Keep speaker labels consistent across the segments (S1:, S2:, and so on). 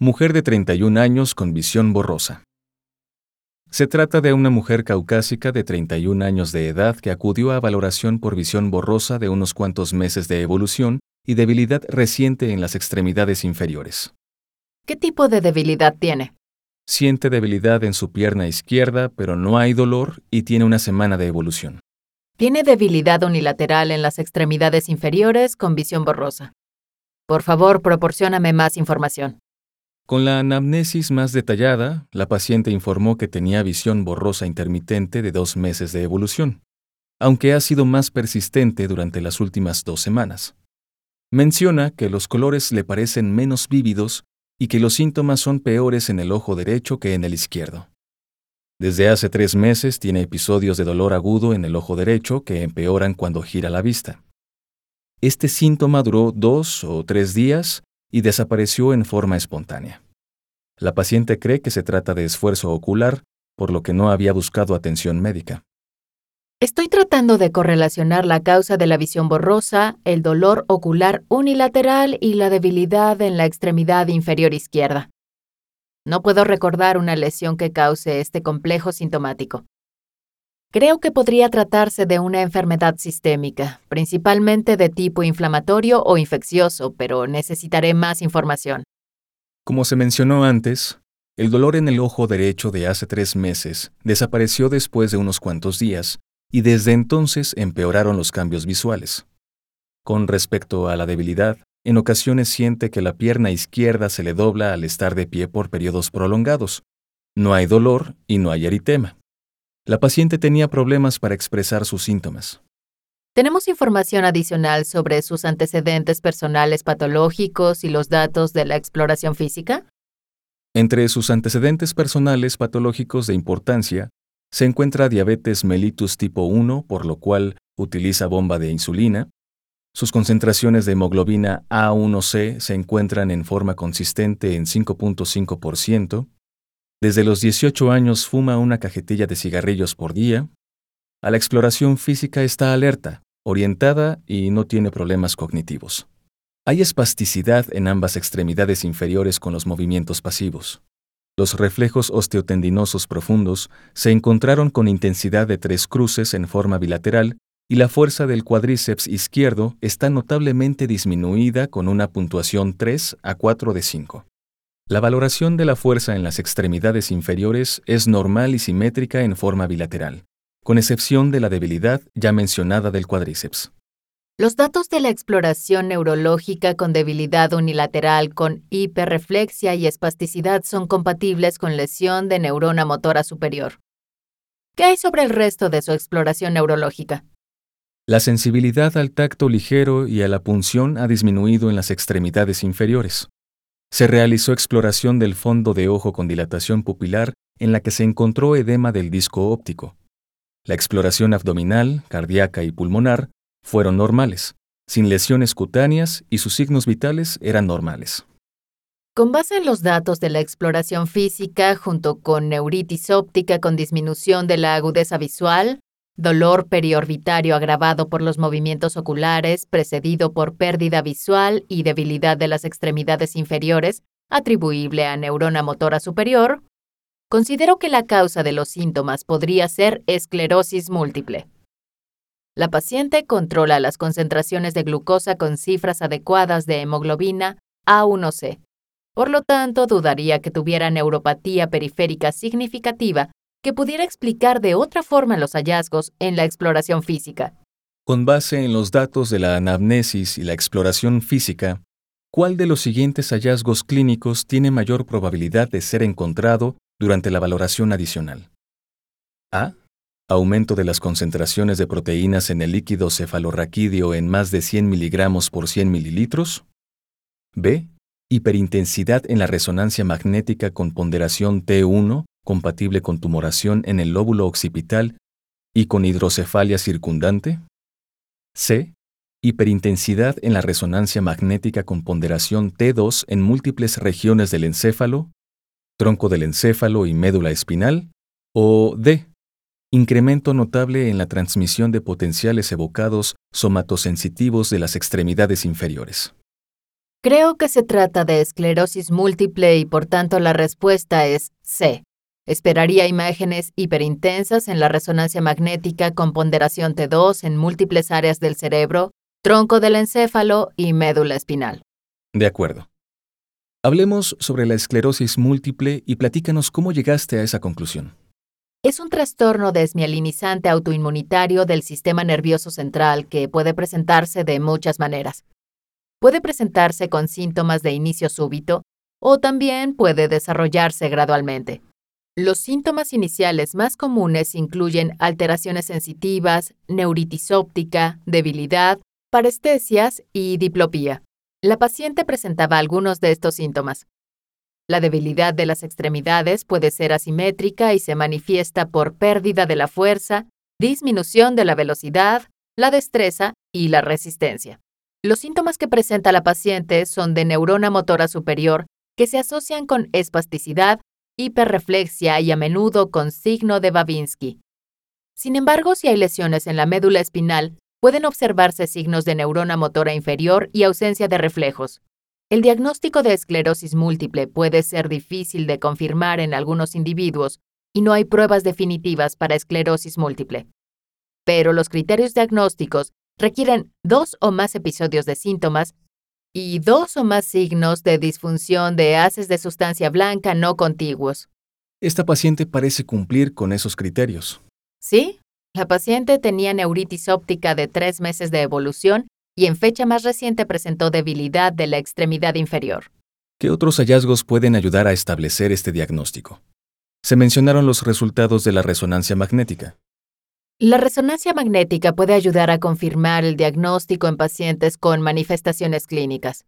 S1: Mujer de 31 años con visión borrosa. Se trata de una mujer caucásica de 31 años de edad que acudió a valoración por visión borrosa de unos cuantos meses de evolución y debilidad reciente en las extremidades inferiores.
S2: ¿Qué tipo de debilidad tiene?
S1: Siente debilidad en su pierna izquierda, pero no hay dolor y tiene una semana de evolución.
S2: Tiene debilidad unilateral en las extremidades inferiores con visión borrosa. Por favor, proporcióname más información.
S1: Con la anamnesis más detallada, la paciente informó que tenía visión borrosa intermitente de dos meses de evolución, aunque ha sido más persistente durante las últimas dos semanas. Menciona que los colores le parecen menos vívidos y que los síntomas son peores en el ojo derecho que en el izquierdo. Desde hace tres meses tiene episodios de dolor agudo en el ojo derecho que empeoran cuando gira la vista. Este síntoma duró dos o tres días y desapareció en forma espontánea. La paciente cree que se trata de esfuerzo ocular, por lo que no había buscado atención médica.
S2: Estoy tratando de correlacionar la causa de la visión borrosa, el dolor ocular unilateral y la debilidad en la extremidad inferior izquierda. No puedo recordar una lesión que cause este complejo sintomático. Creo que podría tratarse de una enfermedad sistémica, principalmente de tipo inflamatorio o infeccioso, pero necesitaré más información.
S1: Como se mencionó antes, el dolor en el ojo derecho de hace tres meses desapareció después de unos cuantos días y desde entonces empeoraron los cambios visuales. Con respecto a la debilidad, en ocasiones siente que la pierna izquierda se le dobla al estar de pie por periodos prolongados. No hay dolor y no hay eritema. La paciente tenía problemas para expresar sus síntomas.
S2: ¿Tenemos información adicional sobre sus antecedentes personales patológicos y los datos de la exploración física?
S1: Entre sus antecedentes personales patológicos de importancia se encuentra diabetes mellitus tipo 1, por lo cual utiliza bomba de insulina. Sus concentraciones de hemoglobina A1C se encuentran en forma consistente en 5.5%. Desde los 18 años fuma una cajetilla de cigarrillos por día. A la exploración física está alerta, orientada y no tiene problemas cognitivos. Hay espasticidad en ambas extremidades inferiores con los movimientos pasivos. Los reflejos osteotendinosos profundos se encontraron con intensidad de tres cruces en forma bilateral y la fuerza del cuádriceps izquierdo está notablemente disminuida con una puntuación 3 a 4 de 5. La valoración de la fuerza en las extremidades inferiores es normal y simétrica en forma bilateral, con excepción de la debilidad ya mencionada del cuádriceps.
S2: Los datos de la exploración neurológica con debilidad unilateral con hiperreflexia y espasticidad son compatibles con lesión de neurona motora superior. ¿Qué hay sobre el resto de su exploración neurológica?
S1: La sensibilidad al tacto ligero y a la punción ha disminuido en las extremidades inferiores. Se realizó exploración del fondo de ojo con dilatación pupilar en la que se encontró edema del disco óptico. La exploración abdominal, cardíaca y pulmonar fueron normales, sin lesiones cutáneas y sus signos vitales eran normales.
S2: Con base en los datos de la exploración física junto con neuritis óptica con disminución de la agudeza visual, dolor periorbitario agravado por los movimientos oculares, precedido por pérdida visual y debilidad de las extremidades inferiores, atribuible a neurona motora superior, considero que la causa de los síntomas podría ser esclerosis múltiple. La paciente controla las concentraciones de glucosa con cifras adecuadas de hemoglobina A1C. Por lo tanto, dudaría que tuviera neuropatía periférica significativa que pudiera explicar de otra forma los hallazgos en la exploración física.
S1: Con base en los datos de la anamnesis y la exploración física, ¿cuál de los siguientes hallazgos clínicos tiene mayor probabilidad de ser encontrado durante la valoración adicional? A. Aumento de las concentraciones de proteínas en el líquido cefalorraquídeo en más de 100 miligramos por 100 mililitros. B. hiperintensidad en la resonancia magnética con ponderación T1 compatible con tumoración en el lóbulo occipital y con hidrocefalia circundante. C. Hiperintensidad en la resonancia magnética con ponderación T2 en múltiples regiones del encéfalo, tronco del encéfalo y médula espinal. O D. Incremento notable en la transmisión de potenciales evocados somatosensitivos de las extremidades inferiores.
S2: Creo que se trata de esclerosis múltiple y por tanto la respuesta es C. Esperaría imágenes hiperintensas en la resonancia magnética con ponderación T2 en múltiples áreas del cerebro, tronco del encéfalo y médula espinal.
S1: De acuerdo. Hablemos sobre la esclerosis múltiple y platícanos cómo llegaste a esa conclusión.
S2: Es un trastorno desmielinizante autoinmunitario del sistema nervioso central que puede presentarse de muchas maneras. Puede presentarse con síntomas de inicio súbito o también puede desarrollarse gradualmente. Los síntomas iniciales más comunes incluyen alteraciones sensitivas, neuritis óptica, debilidad, parestesias y diplopía. La paciente presentaba algunos de estos síntomas. La debilidad de las extremidades puede ser asimétrica y se manifiesta por pérdida de la fuerza, disminución de la velocidad, la destreza y la resistencia. Los síntomas que presenta la paciente son de neurona motora superior que se asocian con espasticidad, hiperreflexia y a menudo con signo de Babinski. Sin embargo, si hay lesiones en la médula espinal, pueden observarse signos de neurona motora inferior y ausencia de reflejos. El diagnóstico de esclerosis múltiple puede ser difícil de confirmar en algunos individuos y no hay pruebas definitivas para esclerosis múltiple. Pero los criterios diagnósticos requieren dos o más episodios de síntomas y dos o más signos de disfunción de haces de sustancia blanca no contiguos.
S1: Esta paciente parece cumplir con esos criterios.
S2: Sí, la paciente tenía neuritis óptica de tres meses de evolución y en fecha más reciente presentó debilidad de la extremidad inferior.
S1: ¿Qué otros hallazgos pueden ayudar a establecer este diagnóstico? Se mencionaron los resultados de la resonancia magnética.
S2: La resonancia magnética puede ayudar a confirmar el diagnóstico en pacientes con manifestaciones clínicas.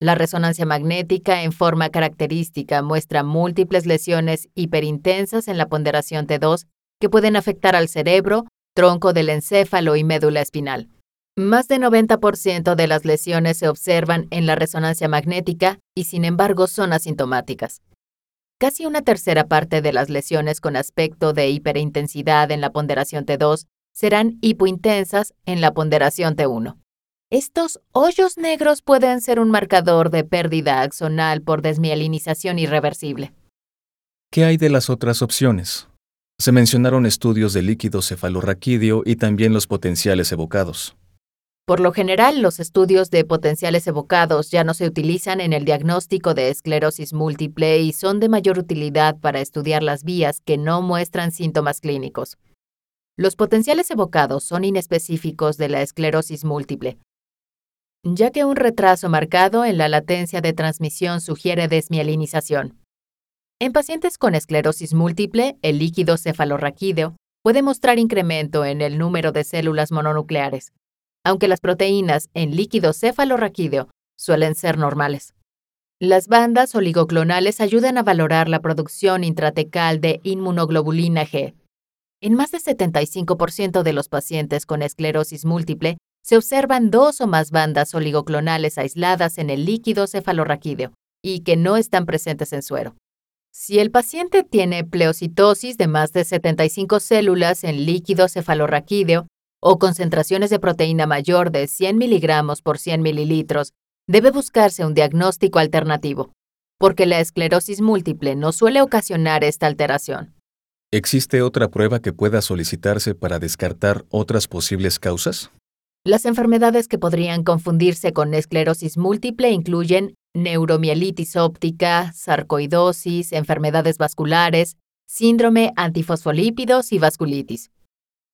S2: La resonancia magnética en forma característica muestra múltiples lesiones hiperintensas en la ponderación T2 que pueden afectar al cerebro, tronco del encéfalo y médula espinal. Más de 90% de las lesiones se observan en la resonancia magnética y sin embargo son asintomáticas. Casi una tercera parte de las lesiones con aspecto de hiperintensidad en la ponderación T2 serán hipointensas en la ponderación T1. Estos hoyos negros pueden ser un marcador de pérdida axonal por desmielinización irreversible.
S1: ¿Qué hay de las otras opciones? Se mencionaron estudios de líquido cefalorraquídeo y también los potenciales evocados.
S2: Por lo general, los estudios de potenciales evocados ya no se utilizan en el diagnóstico de esclerosis múltiple y son de mayor utilidad para estudiar las vías que no muestran síntomas clínicos. Los potenciales evocados son inespecíficos de la esclerosis múltiple, ya que un retraso marcado en la latencia de transmisión sugiere desmielinización. En pacientes con esclerosis múltiple, el líquido cefalorraquídeo puede mostrar incremento en el número de células mononucleares, aunque las proteínas en líquido cefalorraquídeo suelen ser normales. Las bandas oligoclonales ayudan a valorar la producción intratecal de inmunoglobulina G. En más de 75% de los pacientes con esclerosis múltiple se observan dos o más bandas oligoclonales aisladas en el líquido cefalorraquídeo y que no están presentes en suero. Si el paciente tiene pleocitosis de más de 75 células en líquido cefalorraquídeo, o concentraciones de proteína mayor de 100 miligramos por 100 mililitros, debe buscarse un diagnóstico alternativo, porque la esclerosis múltiple no suele ocasionar esta alteración.
S1: ¿Existe otra prueba que pueda solicitarse para descartar otras posibles causas?
S2: Las enfermedades que podrían confundirse con esclerosis múltiple incluyen neuromielitis óptica, sarcoidosis, enfermedades vasculares, síndrome antifosfolípidos y vasculitis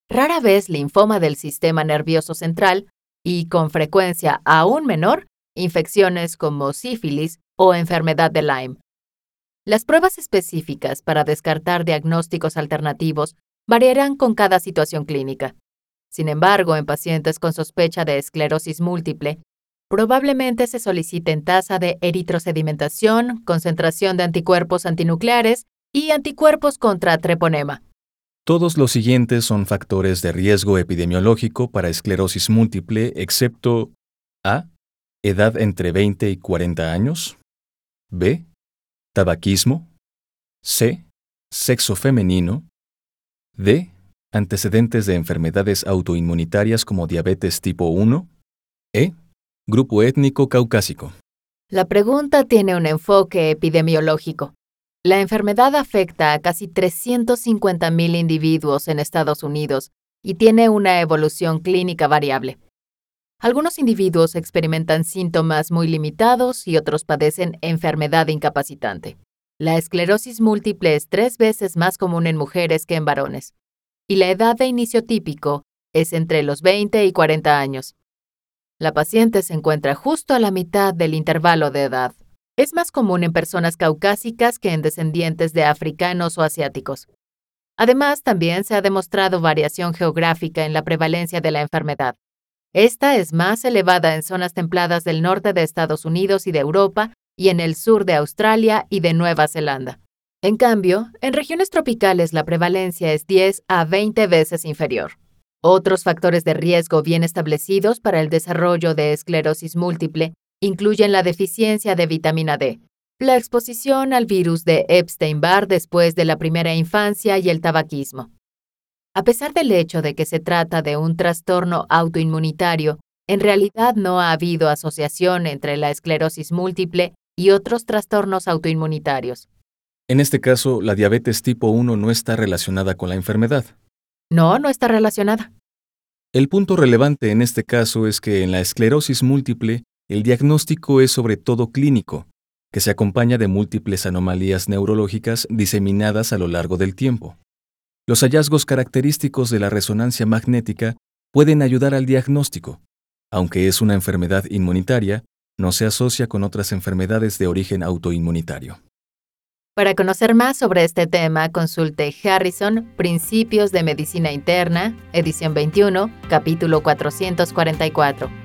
S2: rara vez linfoma del sistema nervioso central y, con frecuencia aún menor, infecciones como sífilis o enfermedad de Lyme. Las pruebas específicas para descartar diagnósticos alternativos variarán con cada situación clínica. Sin embargo, en pacientes con sospecha de esclerosis múltiple, probablemente se soliciten tasa de eritrosedimentación, concentración de anticuerpos antinucleares y anticuerpos contra treponema.
S1: Todos los siguientes son factores de riesgo epidemiológico para esclerosis múltiple, excepto A. Edad entre 20 y 40 años. B. Tabaquismo. C. Sexo femenino. D. Antecedentes de enfermedades autoinmunitarias como diabetes tipo 1. E. Grupo étnico caucásico.
S2: La pregunta tiene un enfoque epidemiológico. La enfermedad afecta a casi 350.000 individuos en Estados Unidos y tiene una evolución clínica variable. Algunos individuos experimentan síntomas muy limitados y otros padecen enfermedad incapacitante. La esclerosis múltiple es tres veces más común en mujeres que en varones, y la edad de inicio típico es entre los 20 y 40 años. La paciente se encuentra justo a la mitad del intervalo de edad. Es más común en personas caucásicas que en descendientes de africanos o asiáticos. Además, también se ha demostrado variación geográfica en la prevalencia de la enfermedad. Esta es más elevada en zonas templadas del norte de Estados Unidos y de Europa y en el sur de Australia y de Nueva Zelanda. En cambio, en regiones tropicales la prevalencia es 10 a 20 veces inferior. Otros factores de riesgo bien establecidos para el desarrollo de esclerosis múltiple incluyen la deficiencia de vitamina D, la exposición al virus de Epstein-Barr después de la primera infancia y el tabaquismo. A pesar del hecho de que se trata de un trastorno autoinmunitario, en realidad no ha habido asociación entre la esclerosis múltiple y otros trastornos autoinmunitarios.
S1: En este caso, la diabetes tipo 1 no está relacionada con la enfermedad.
S2: No, no está relacionada.
S1: El punto relevante en este caso es que en la esclerosis múltiple el diagnóstico es sobre todo clínico, que se acompaña de múltiples anomalías neurológicas diseminadas a lo largo del tiempo. Los hallazgos característicos de la resonancia magnética pueden ayudar al diagnóstico. Aunque es una enfermedad inmunitaria, no se asocia con otras enfermedades de origen autoinmunitario.
S2: Para conocer más sobre este tema, consulte Harrison, Principios de Medicina Interna, edición 21, capítulo 444